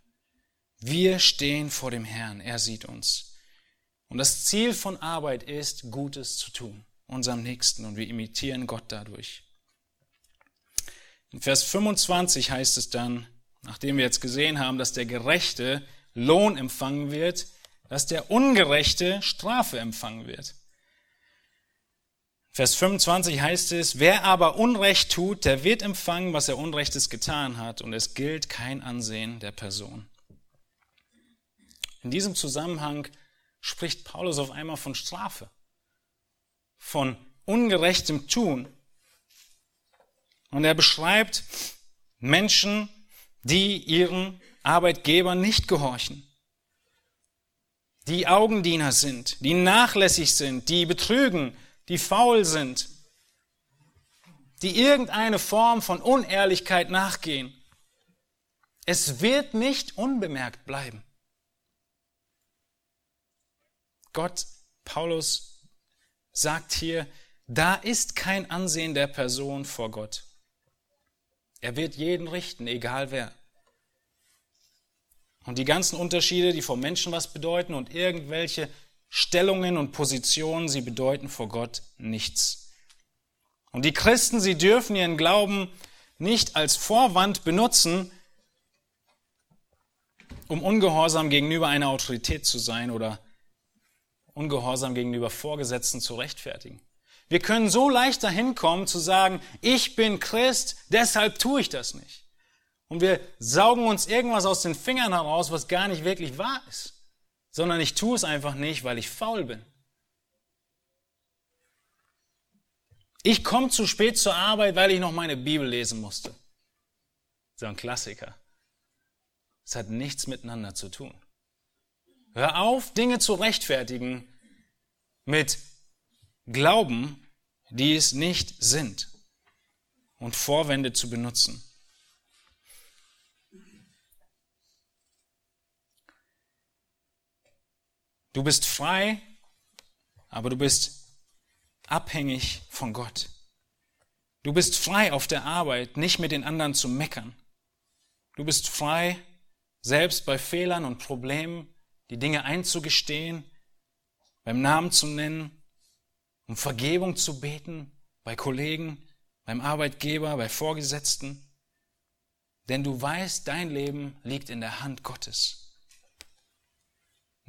Wir stehen vor dem Herrn. Er sieht uns. Und das Ziel von Arbeit ist, Gutes zu tun, unserem Nächsten. Und wir imitieren Gott dadurch. In Vers 25 heißt es dann, nachdem wir jetzt gesehen haben, dass der Gerechte Lohn empfangen wird, dass der Ungerechte Strafe empfangen wird. Vers 25 heißt es, wer aber Unrecht tut, der wird empfangen, was er Unrechtes getan hat, und es gilt kein Ansehen der Person. In diesem Zusammenhang spricht Paulus auf einmal von Strafe, von ungerechtem Tun. Und er beschreibt Menschen, die ihren Arbeitgebern nicht gehorchen, die Augendiener sind, die nachlässig sind, die betrügen, die faul sind, die irgendeine Form von Unehrlichkeit nachgehen. Es wird nicht unbemerkt bleiben. Gott, Paulus sagt hier, da ist kein Ansehen der Person vor Gott. Er wird jeden richten, egal wer. Und die ganzen Unterschiede, die vor Menschen was bedeuten und irgendwelche Stellungen und Positionen, sie bedeuten vor Gott nichts. Und die Christen, sie dürfen ihren Glauben nicht als Vorwand benutzen, um ungehorsam gegenüber einer Autorität zu sein oder Ungehorsam gegenüber Vorgesetzten zu rechtfertigen. Wir können so leicht dahin kommen zu sagen, ich bin Christ, deshalb tue ich das nicht. Und wir saugen uns irgendwas aus den Fingern heraus, was gar nicht wirklich wahr ist, sondern ich tue es einfach nicht, weil ich faul bin. Ich komme zu spät zur Arbeit, weil ich noch meine Bibel lesen musste. So ein Klassiker. Es hat nichts miteinander zu tun. Hör auf, Dinge zu rechtfertigen mit Glauben, die es nicht sind und Vorwände zu benutzen. Du bist frei, aber du bist abhängig von Gott. Du bist frei auf der Arbeit, nicht mit den anderen zu meckern. Du bist frei, selbst bei Fehlern und Problemen die Dinge einzugestehen, beim Namen zu nennen, um Vergebung zu beten bei Kollegen, beim Arbeitgeber, bei Vorgesetzten. Denn du weißt, dein Leben liegt in der Hand Gottes,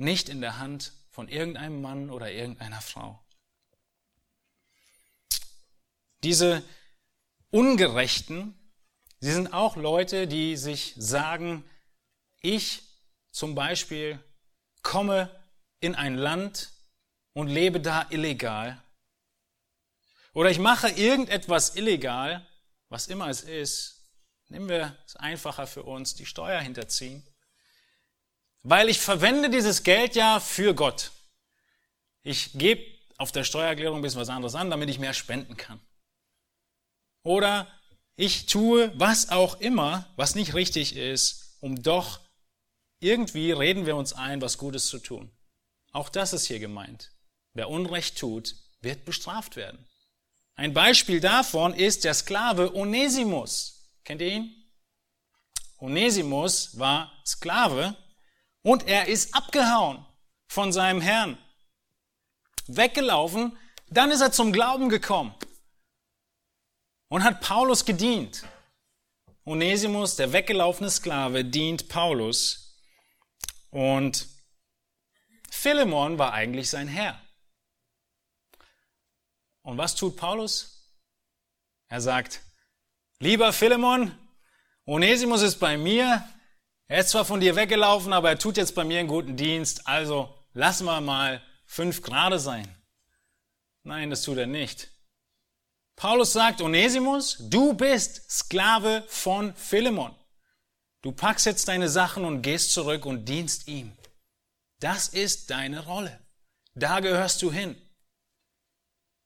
nicht in der Hand von irgendeinem Mann oder irgendeiner Frau. Diese Ungerechten, sie sind auch Leute, die sich sagen, ich zum Beispiel komme in ein Land und lebe da illegal. Oder ich mache irgendetwas illegal, was immer es ist. Nehmen wir es einfacher für uns, die Steuer hinterziehen. Weil ich verwende dieses Geld ja für Gott. Ich gebe auf der Steuererklärung ein bisschen was anderes an, damit ich mehr spenden kann. Oder ich tue was auch immer, was nicht richtig ist, um doch irgendwie reden wir uns ein, was Gutes zu tun. Auch das ist hier gemeint. Wer Unrecht tut, wird bestraft werden. Ein Beispiel davon ist der Sklave Onesimus. Kennt ihr ihn? Onesimus war Sklave und er ist abgehauen von seinem Herrn. Weggelaufen, dann ist er zum Glauben gekommen und hat Paulus gedient. Onesimus, der weggelaufene Sklave, dient Paulus und Philemon war eigentlich sein Herr. Und was tut Paulus? Er sagt, lieber Philemon, Onesimus ist bei mir, er ist zwar von dir weggelaufen, aber er tut jetzt bei mir einen guten Dienst, also lassen wir mal fünf Grade sein. Nein, das tut er nicht. Paulus sagt, Onesimus, du bist Sklave von Philemon. Du packst jetzt deine Sachen und gehst zurück und dienst ihm. Das ist deine Rolle. Da gehörst du hin.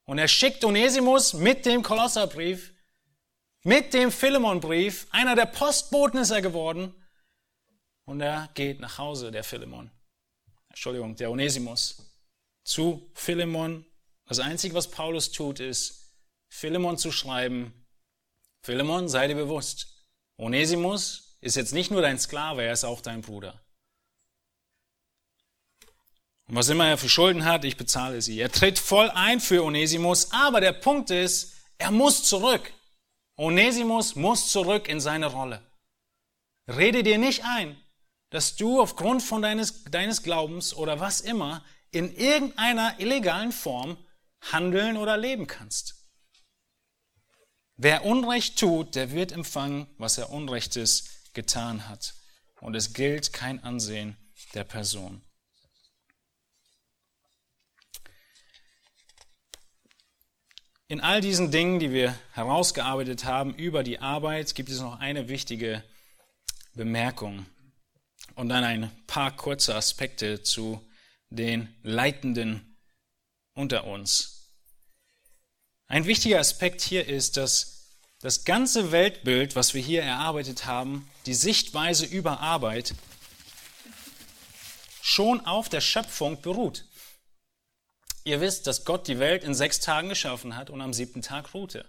Und er schickt Onesimus mit dem Kolosserbrief, mit dem Philemonbrief. Einer der Postboten ist er geworden. Und er geht nach Hause, der Philemon. Entschuldigung, der Onesimus. Zu Philemon. Das Einzige, was Paulus tut, ist, Philemon zu schreiben. Philemon, sei dir bewusst. Onesimus ist jetzt nicht nur dein Sklave, er ist auch dein Bruder. Und was immer er für Schulden hat, ich bezahle sie. Er tritt voll ein für Onesimus, aber der Punkt ist, er muss zurück. Onesimus muss zurück in seine Rolle. Rede dir nicht ein, dass du aufgrund von deines, deines Glaubens oder was immer in irgendeiner illegalen Form handeln oder leben kannst. Wer Unrecht tut, der wird empfangen, was er Unrechtes getan hat. Und es gilt kein Ansehen der Person. In all diesen Dingen, die wir herausgearbeitet haben über die Arbeit, gibt es noch eine wichtige Bemerkung und dann ein paar kurze Aspekte zu den Leitenden unter uns. Ein wichtiger Aspekt hier ist, dass das ganze Weltbild, was wir hier erarbeitet haben, die Sichtweise über Arbeit, schon auf der Schöpfung beruht. Ihr wisst, dass Gott die Welt in sechs Tagen geschaffen hat und am siebten Tag ruhte.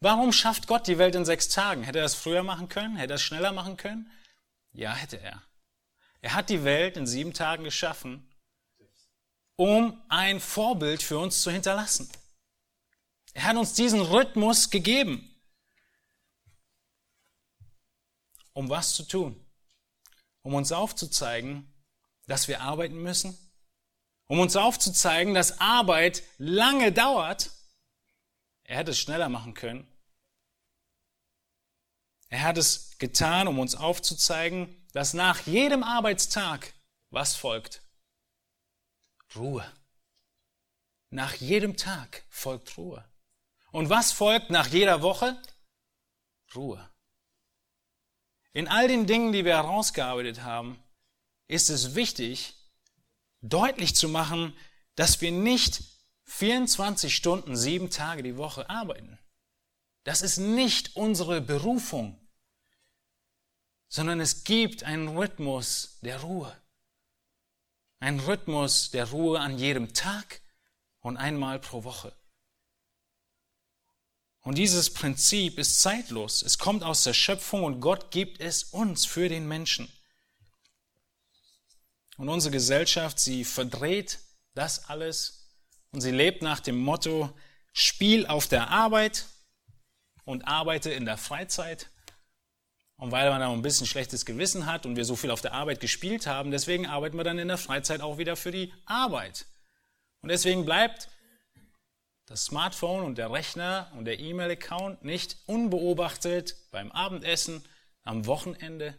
Warum schafft Gott die Welt in sechs Tagen? Hätte er das früher machen können? Hätte er es schneller machen können? Ja, hätte er. Er hat die Welt in sieben Tagen geschaffen, um ein Vorbild für uns zu hinterlassen. Er hat uns diesen Rhythmus gegeben. um was zu tun? Um uns aufzuzeigen, dass wir arbeiten müssen um uns aufzuzeigen, dass Arbeit lange dauert. Er hätte es schneller machen können. Er hat es getan, um uns aufzuzeigen, dass nach jedem Arbeitstag was folgt? Ruhe. Nach jedem Tag folgt Ruhe. Und was folgt nach jeder Woche? Ruhe. In all den Dingen, die wir herausgearbeitet haben, ist es wichtig, deutlich zu machen, dass wir nicht 24 Stunden, sieben Tage die Woche arbeiten. Das ist nicht unsere Berufung, sondern es gibt einen Rhythmus der Ruhe. Ein Rhythmus der Ruhe an jedem Tag und einmal pro Woche. Und dieses Prinzip ist zeitlos. Es kommt aus der Schöpfung und Gott gibt es uns für den Menschen. Und unsere Gesellschaft, sie verdreht das alles und sie lebt nach dem Motto, Spiel auf der Arbeit und arbeite in der Freizeit. Und weil man da ein bisschen schlechtes Gewissen hat und wir so viel auf der Arbeit gespielt haben, deswegen arbeiten wir dann in der Freizeit auch wieder für die Arbeit. Und deswegen bleibt das Smartphone und der Rechner und der E-Mail-Account nicht unbeobachtet beim Abendessen, am Wochenende.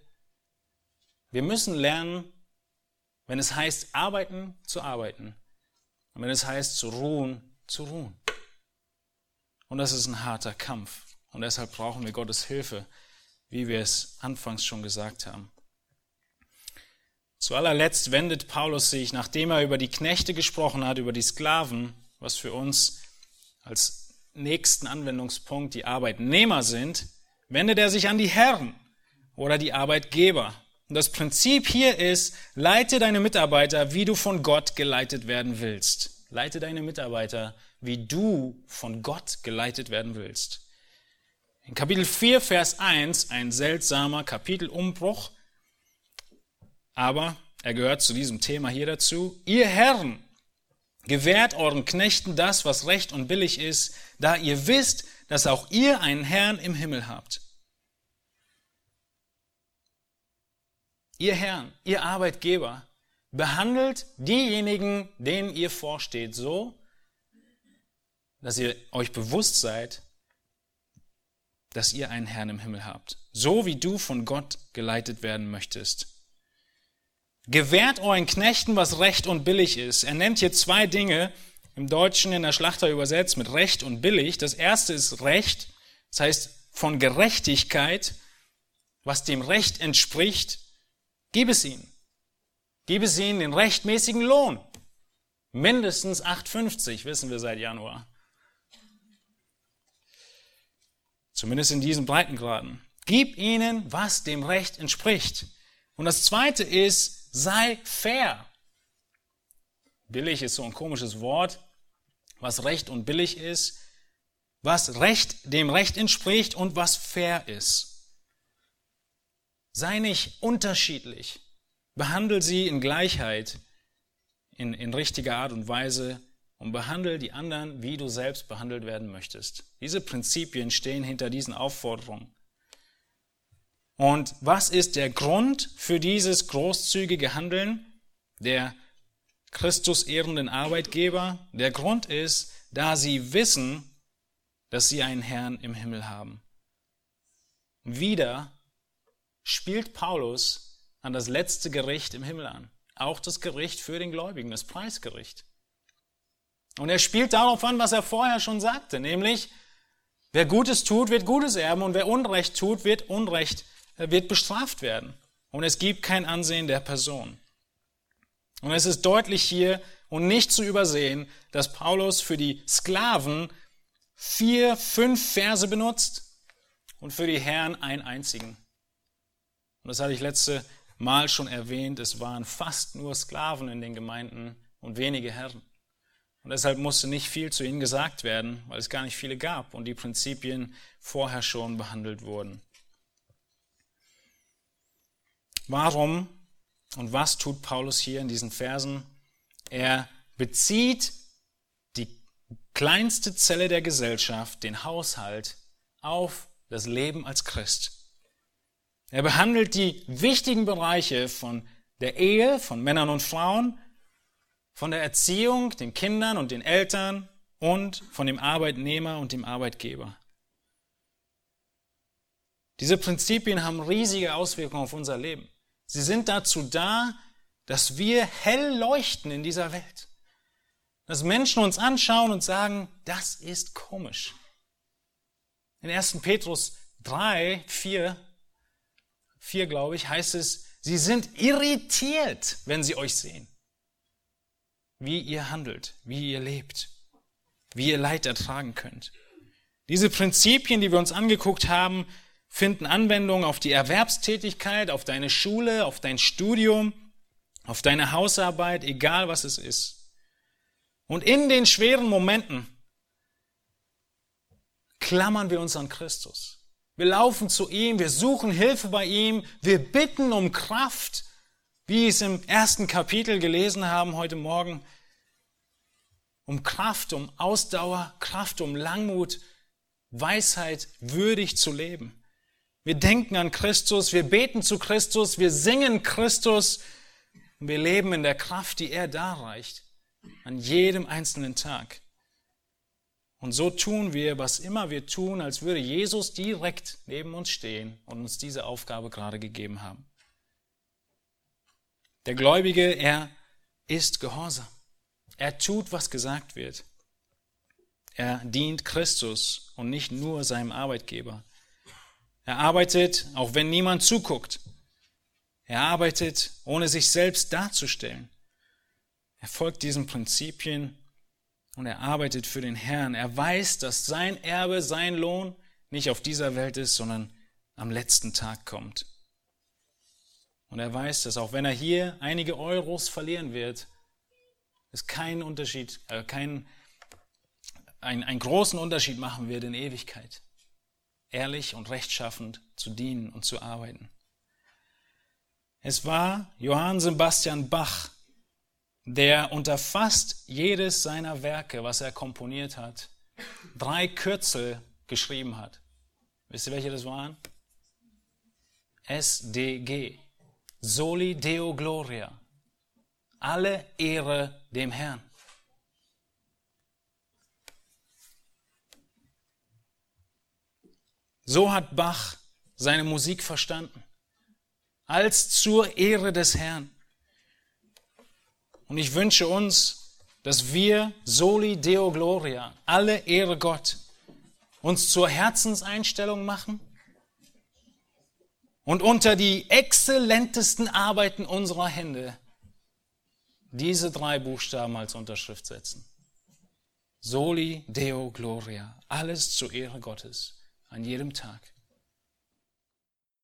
Wir müssen lernen, wenn es heißt arbeiten, zu arbeiten. Und wenn es heißt zu ruhen, zu ruhen. Und das ist ein harter Kampf. Und deshalb brauchen wir Gottes Hilfe wie wir es anfangs schon gesagt haben. Zu allerletzt wendet Paulus sich, nachdem er über die Knechte gesprochen hat, über die Sklaven, was für uns als nächsten Anwendungspunkt die Arbeitnehmer sind, wendet er sich an die Herren oder die Arbeitgeber. Und das Prinzip hier ist, leite deine Mitarbeiter, wie du von Gott geleitet werden willst. Leite deine Mitarbeiter, wie du von Gott geleitet werden willst. In Kapitel 4, Vers 1 ein seltsamer Kapitelumbruch, aber er gehört zu diesem Thema hier dazu. Ihr Herren, gewährt euren Knechten das, was recht und billig ist, da ihr wisst, dass auch ihr einen Herrn im Himmel habt. Ihr Herrn, ihr Arbeitgeber, behandelt diejenigen, denen ihr vorsteht, so, dass ihr euch bewusst seid, dass ihr einen Herrn im Himmel habt, so wie du von Gott geleitet werden möchtest. Gewährt euren Knechten, was recht und billig ist. Er nennt hier zwei Dinge, im Deutschen in der Schlachter übersetzt mit recht und billig. Das erste ist Recht, das heißt von Gerechtigkeit, was dem Recht entspricht, gib es ihnen. Gib es ihnen den rechtmäßigen Lohn. Mindestens 8,50, wissen wir seit Januar. Zumindest in diesen Breitengraden. Gib ihnen, was dem Recht entspricht. Und das zweite ist, sei fair. Billig ist so ein komisches Wort. Was Recht und billig ist, was Recht dem Recht entspricht und was fair ist. Sei nicht unterschiedlich. Behandle sie in Gleichheit, in, in richtiger Art und Weise und behandle die anderen, wie du selbst behandelt werden möchtest. Diese Prinzipien stehen hinter diesen Aufforderungen. Und was ist der Grund für dieses großzügige Handeln der Christus ehrenden Arbeitgeber? Der Grund ist, da sie wissen, dass sie einen Herrn im Himmel haben. Wieder spielt Paulus an das letzte Gericht im Himmel an. Auch das Gericht für den Gläubigen, das Preisgericht. Und er spielt darauf an, was er vorher schon sagte, nämlich, wer Gutes tut, wird Gutes erben und wer Unrecht tut, wird Unrecht, äh, wird bestraft werden. Und es gibt kein Ansehen der Person. Und es ist deutlich hier und nicht zu übersehen, dass Paulus für die Sklaven vier, fünf Verse benutzt und für die Herren einen einzigen. Und das hatte ich letzte Mal schon erwähnt, es waren fast nur Sklaven in den Gemeinden und wenige Herren. Und deshalb musste nicht viel zu ihnen gesagt werden, weil es gar nicht viele gab und die Prinzipien vorher schon behandelt wurden. Warum und was tut Paulus hier in diesen Versen? Er bezieht die kleinste Zelle der Gesellschaft, den Haushalt, auf das Leben als Christ. Er behandelt die wichtigen Bereiche von der Ehe, von Männern und Frauen, von der Erziehung, den Kindern und den Eltern und von dem Arbeitnehmer und dem Arbeitgeber. Diese Prinzipien haben riesige Auswirkungen auf unser Leben. Sie sind dazu da, dass wir hell leuchten in dieser Welt. Dass Menschen uns anschauen und sagen, das ist komisch. In 1. Petrus 3, 4, 4 glaube ich, heißt es, sie sind irritiert, wenn sie euch sehen. Wie ihr handelt, wie ihr lebt, wie ihr Leid ertragen könnt. Diese Prinzipien, die wir uns angeguckt haben, finden Anwendung auf die Erwerbstätigkeit, auf deine Schule, auf dein Studium, auf deine Hausarbeit, egal was es ist. Und in den schweren Momenten klammern wir uns an Christus. Wir laufen zu ihm, wir suchen Hilfe bei ihm, wir bitten um Kraft, wie es im ersten Kapitel gelesen haben heute Morgen, um Kraft, um Ausdauer, Kraft, um Langmut, Weisheit würdig zu leben. Wir denken an Christus, wir beten zu Christus, wir singen Christus und wir leben in der Kraft, die er darreicht, an jedem einzelnen Tag. Und so tun wir, was immer wir tun, als würde Jesus direkt neben uns stehen und uns diese Aufgabe gerade gegeben haben. Der Gläubige, er ist gehorsam. Er tut, was gesagt wird. Er dient Christus und nicht nur seinem Arbeitgeber. Er arbeitet, auch wenn niemand zuguckt. Er arbeitet, ohne sich selbst darzustellen. Er folgt diesen Prinzipien und er arbeitet für den Herrn. Er weiß, dass sein Erbe, sein Lohn nicht auf dieser Welt ist, sondern am letzten Tag kommt. Und er weiß, dass auch wenn er hier einige Euros verlieren wird, es keinen Unterschied, äh, keinen, einen, einen großen Unterschied machen wird in Ewigkeit. Ehrlich und rechtschaffend zu dienen und zu arbeiten. Es war Johann Sebastian Bach, der unter fast jedes seiner Werke, was er komponiert hat, drei Kürzel geschrieben hat. Wisst ihr, welche das waren? SDG. Soli Deo Gloria. Alle Ehre dem Herrn. So hat Bach seine Musik verstanden. Als zur Ehre des Herrn. Und ich wünsche uns, dass wir soli Deo Gloria, alle Ehre Gott, uns zur Herzenseinstellung machen und unter die exzellentesten Arbeiten unserer Hände diese drei Buchstaben als Unterschrift setzen. Soli Deo Gloria, alles zur Ehre Gottes an jedem Tag.